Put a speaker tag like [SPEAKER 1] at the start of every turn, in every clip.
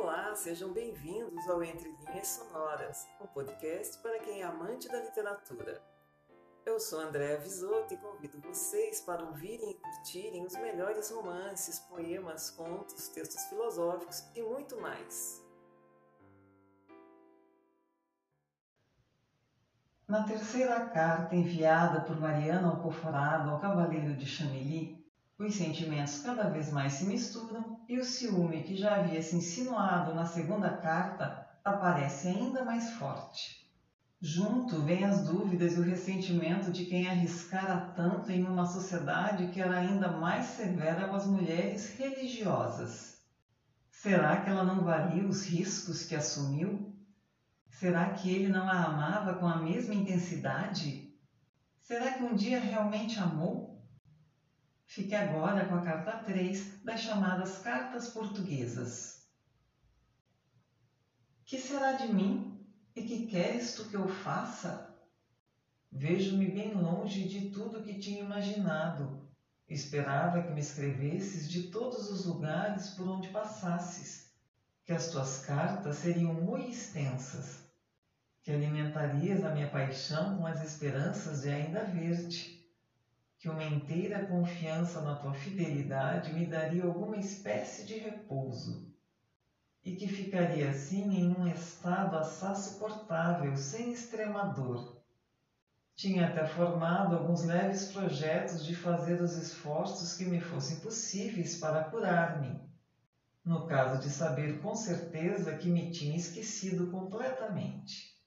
[SPEAKER 1] Olá, sejam bem-vindos ao Entre Linhas Sonoras, um podcast para quem é amante da literatura. Eu sou Andréa Visoto e convido vocês para ouvirem e curtirem os melhores romances, poemas, contos, textos filosóficos e muito mais.
[SPEAKER 2] Na terceira carta enviada por Mariana Alcoforado ao Cavaleiro de Chamilly, os sentimentos cada vez mais se misturam e o ciúme que já havia se insinuado na segunda carta aparece ainda mais forte. Junto vêm as dúvidas e o ressentimento de quem arriscara tanto em uma sociedade que era ainda mais severa com as mulheres religiosas. Será que ela não valia os riscos que assumiu? Será que ele não a amava com a mesma intensidade? Será que um dia realmente amou? Fique agora com a carta 3 das chamadas cartas portuguesas. Que será de mim e que queres tu que eu faça? Vejo-me bem longe de tudo que tinha imaginado. Esperava que me escrevesses de todos os lugares por onde passasses, que as tuas cartas seriam muito extensas, que alimentarias a minha paixão com as esperanças de ainda ver-te que uma inteira confiança na tua fidelidade me daria alguma espécie de repouso, e que ficaria assim em um estado assá suportável, sem extrema dor. Tinha até formado alguns leves projetos de fazer os esforços que me fossem possíveis para curar-me, no caso de saber com certeza que me tinha esquecido completamente.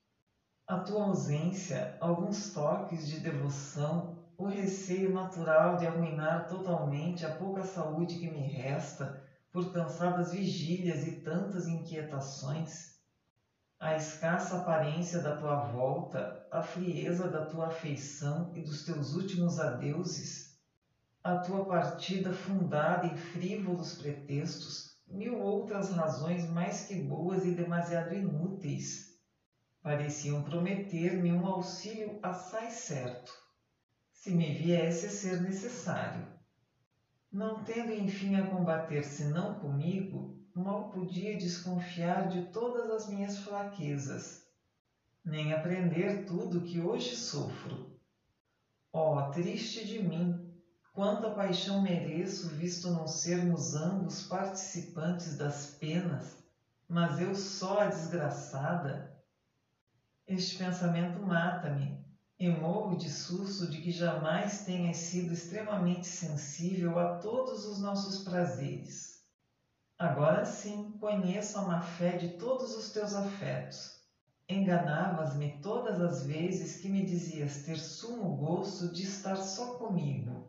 [SPEAKER 2] A tua ausência, alguns toques de devoção, o receio natural de arruinar totalmente a pouca saúde que me resta por cansadas vigílias e tantas inquietações, a escassa aparência da tua volta, a frieza da tua afeição e dos teus últimos adeuses, a tua partida fundada em frívolos pretextos, mil outras razões mais que boas e demasiado inúteis, pareciam prometer-me um auxílio assaz certo se me viesse a ser necessário. Não tendo enfim a combater senão comigo, mal podia desconfiar de todas as minhas fraquezas, nem aprender tudo que hoje sofro. Oh, triste de mim, quanta paixão mereço, visto não sermos ambos participantes das penas, mas eu só a desgraçada. Este pensamento mata-me, e morro de susto de que jamais tenhas sido extremamente sensível a todos os nossos prazeres. Agora sim conheço a má fé de todos os teus afetos. Enganavas-me todas as vezes que me dizias ter sumo gosto de estar só comigo.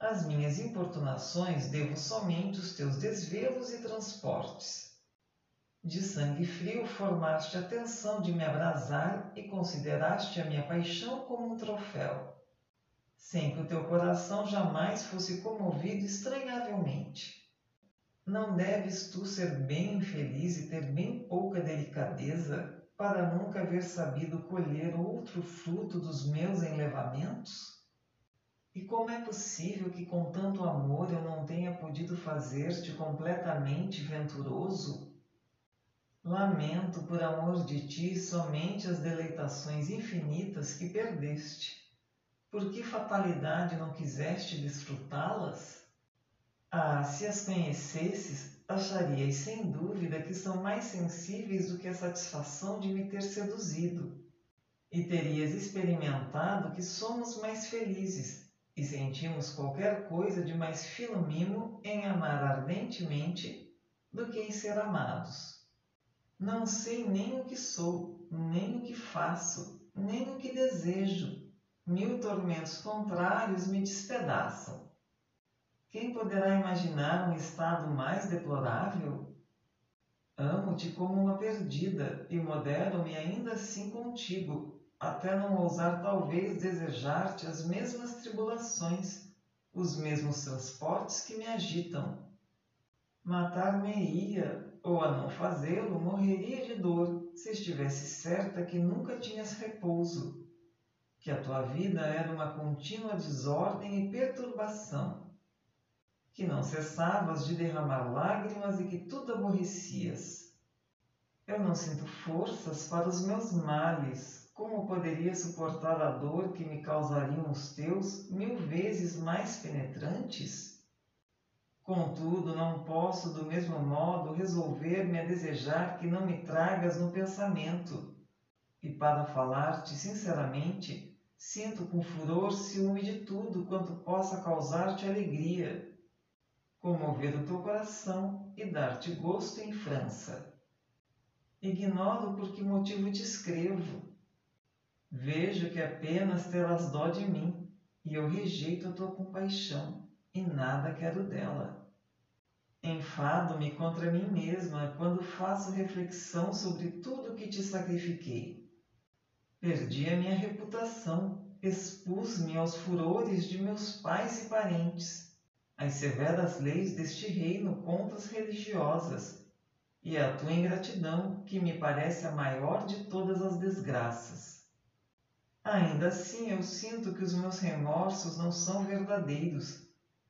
[SPEAKER 2] Às minhas importunações devo somente os teus desvelos e transportes. De sangue frio formaste a tensão de me abrasar e consideraste a minha paixão como um troféu, sem que o teu coração jamais fosse comovido estranhavelmente. Não deves tu ser bem infeliz e ter bem pouca delicadeza para nunca haver sabido colher outro fruto dos meus enlevamentos? E como é possível que com tanto amor eu não tenha podido fazer-te completamente venturoso Lamento por amor de ti somente as deleitações infinitas que perdeste. Por que fatalidade não quiseste desfrutá-las? Ah, se as conhecesses, acharias sem dúvida que são mais sensíveis do que a satisfação de me ter seduzido. E terias experimentado que somos mais felizes e sentimos qualquer coisa de mais fino mimo em amar ardentemente do que em ser amados. Não sei nem o que sou, nem o que faço, nem o que desejo. Mil tormentos contrários me despedaçam. Quem poderá imaginar um estado mais deplorável? Amo-te como uma perdida e modero-me ainda assim contigo, até não ousar talvez desejar-te as mesmas tribulações, os mesmos transportes que me agitam. Matar-me-ia ou a não fazê-lo, morreria de dor se estivesse certa que nunca tinhas repouso, que a tua vida era uma contínua desordem e perturbação. que não cessavas de derramar lágrimas e que tudo aborrecias. Eu não sinto forças para os meus males. Como poderia suportar a dor que me causariam os teus mil vezes mais penetrantes? Contudo, não posso do mesmo modo resolver-me a desejar que não me tragas no pensamento. E para falar-te sinceramente, sinto com furor ciúme de tudo quanto possa causar-te alegria, comover o teu coração e dar-te gosto em França. Ignoro por que motivo te escrevo. Vejo que apenas terás dó de mim, e eu rejeito a tua compaixão, e nada quero dela. Enfado-me contra mim mesma quando faço reflexão sobre tudo que te sacrifiquei. Perdi a minha reputação, expus-me aos furores de meus pais e parentes, às severas leis deste reino contra as religiosas, e a tua ingratidão, que me parece a maior de todas as desgraças. Ainda assim, eu sinto que os meus remorsos não são verdadeiros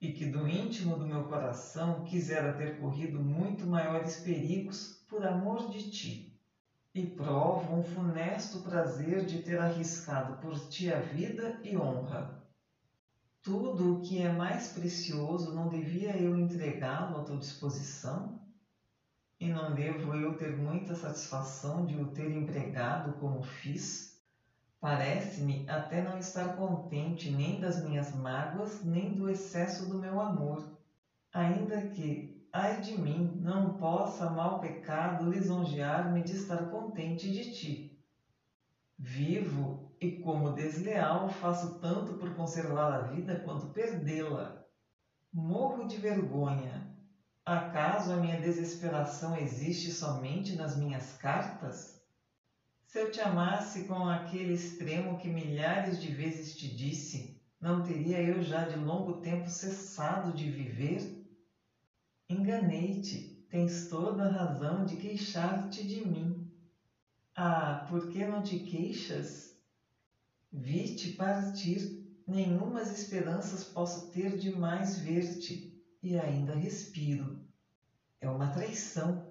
[SPEAKER 2] e que do íntimo do meu coração quisera ter corrido muito maiores perigos por amor de ti. E provo um funesto prazer de ter arriscado por ti a vida e honra. Tudo o que é mais precioso não devia eu entregá-lo à tua disposição? E não devo eu ter muita satisfação de o ter empregado como fiz? Parece-me até não estar contente nem das minhas mágoas, nem do excesso do meu amor. Ainda que, ai de mim, não possa mal pecado lisonjear-me de estar contente de ti. Vivo e, como desleal, faço tanto por conservar a vida quanto perdê-la. Morro de vergonha, Acaso a minha desesperação existe somente nas minhas cartas? Eu te amasse com aquele extremo que milhares de vezes te disse, não teria eu já de longo tempo cessado de viver? Enganei-te, tens toda a razão de queixar-te de mim. Ah, por que não te queixas? Vi-te partir, nenhumas esperanças posso ter de mais ver-te e ainda respiro. É uma traição.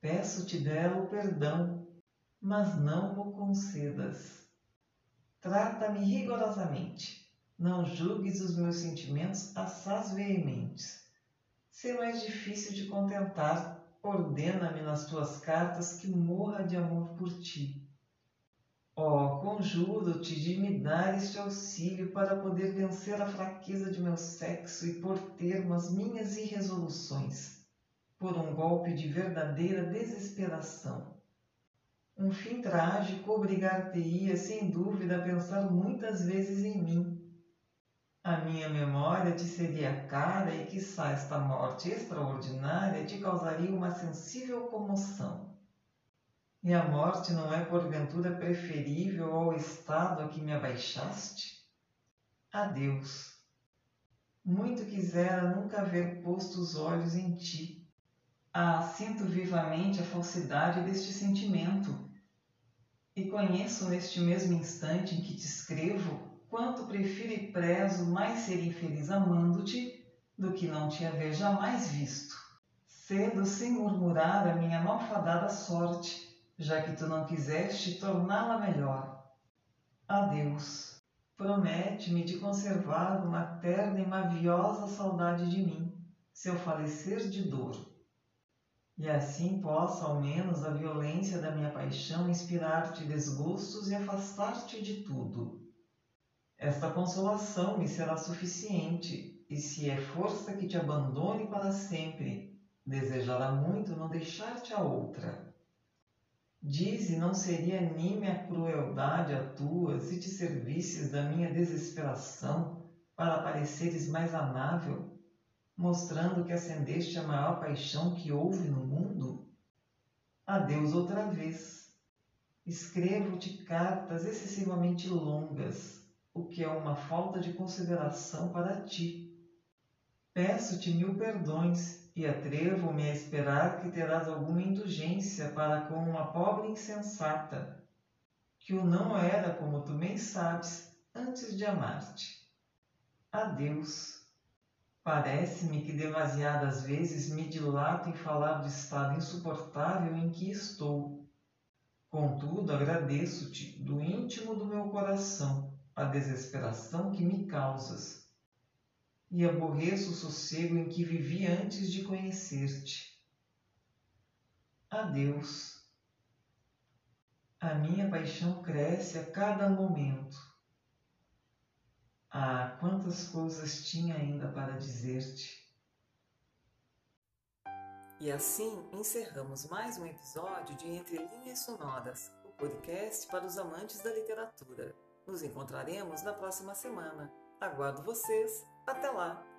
[SPEAKER 2] Peço-te dela o perdão, mas não o concedas. Trata-me rigorosamente. Não julgues os meus sentimentos assaz veementes. Se mais difícil de contentar, ordena-me nas tuas cartas que morra de amor por ti. Oh, conjuro-te de me dar este auxílio para poder vencer a fraqueza de meu sexo e por termo as minhas irresoluções, por um golpe de verdadeira desesperação. Um fim trágico obrigar-te-ia, sem dúvida, a pensar muitas vezes em mim. A minha memória te seria cara e, quiçá, esta morte extraordinária te causaria uma sensível comoção. E a morte não é porventura preferível ao estado a que me abaixaste? Adeus. Muito quisera nunca haver posto os olhos em ti. Ah, sinto vivamente a falsidade deste sentimento. E conheço neste mesmo instante em que te escrevo quanto prefiro e prezo mais ser infeliz amando-te do que não te haver jamais visto. Cedo sem murmurar a minha malfadada sorte, já que tu não quiseste torná-la melhor. Adeus. Promete-me de conservar uma terna e maviosa saudade de mim, se eu falecer de dor. E assim possa, ao menos, a violência da minha paixão inspirar-te desgostos e afastar-te de tudo. Esta consolação me será suficiente, e se é força que te abandone para sempre, desejará muito não deixar-te a outra. Dize, não seria nímia crueldade a tua se te servisses da minha desesperação para pareceres mais amável, mostrando que acendeste a maior paixão que houve no mundo? Adeus outra vez. Escrevo-te cartas excessivamente longas, o que é uma falta de consideração para ti. Peço-te mil perdões e atrevo-me a esperar que terás alguma indulgência para com uma pobre insensata, que o não era, como tu bem sabes, antes de amar-te. Adeus. Parece-me que demasiadas vezes me dilato em falar do estado insuportável em que estou. Contudo, agradeço-te do íntimo do meu coração a desesperação que me causas e aborreço o sossego em que vivi antes de conhecer-te. Adeus. A minha paixão cresce a cada momento. Ah, quantas coisas tinha ainda para dizer-te.
[SPEAKER 1] E assim encerramos mais um episódio de Entre Linhas Sonoras, o podcast para os amantes da literatura. Nos encontraremos na próxima semana. Aguardo vocês. Até lá!